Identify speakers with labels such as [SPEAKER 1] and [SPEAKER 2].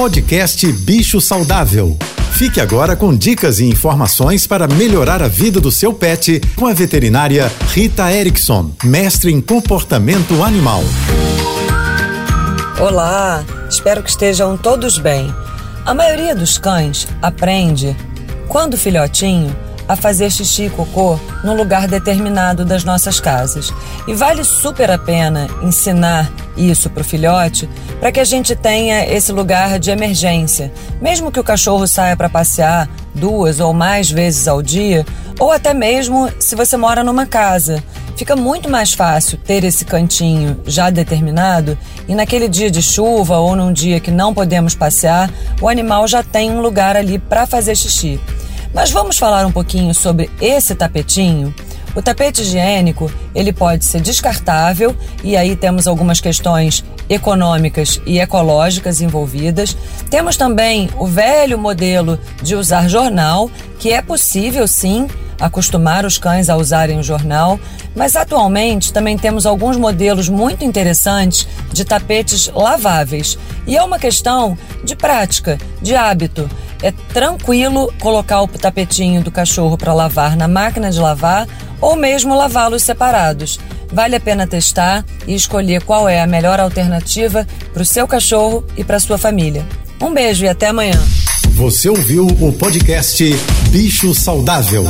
[SPEAKER 1] Podcast Bicho Saudável. Fique agora com dicas e informações para melhorar a vida do seu pet com a veterinária Rita Erickson, mestre em comportamento animal.
[SPEAKER 2] Olá, espero que estejam todos bem. A maioria dos cães aprende, quando filhotinho, a fazer xixi e cocô num lugar determinado das nossas casas. E vale super a pena ensinar isso para o filhote para que a gente tenha esse lugar de emergência. Mesmo que o cachorro saia para passear duas ou mais vezes ao dia, ou até mesmo se você mora numa casa. Fica muito mais fácil ter esse cantinho já determinado e naquele dia de chuva ou num dia que não podemos passear, o animal já tem um lugar ali para fazer xixi. Mas vamos falar um pouquinho sobre esse tapetinho? O tapete higiênico, ele pode ser descartável e aí temos algumas questões econômicas e ecológicas envolvidas. Temos também o velho modelo de usar jornal, que é possível sim acostumar os cães a usarem o jornal, mas atualmente também temos alguns modelos muito interessantes de tapetes laváveis. E é uma questão de prática, de hábito. É tranquilo colocar o tapetinho do cachorro para lavar na máquina de lavar ou mesmo lavá-los separados. Vale a pena testar e escolher qual é a melhor alternativa para o seu cachorro e para sua família. Um beijo e até amanhã.
[SPEAKER 1] Você ouviu o podcast Bicho Saudável.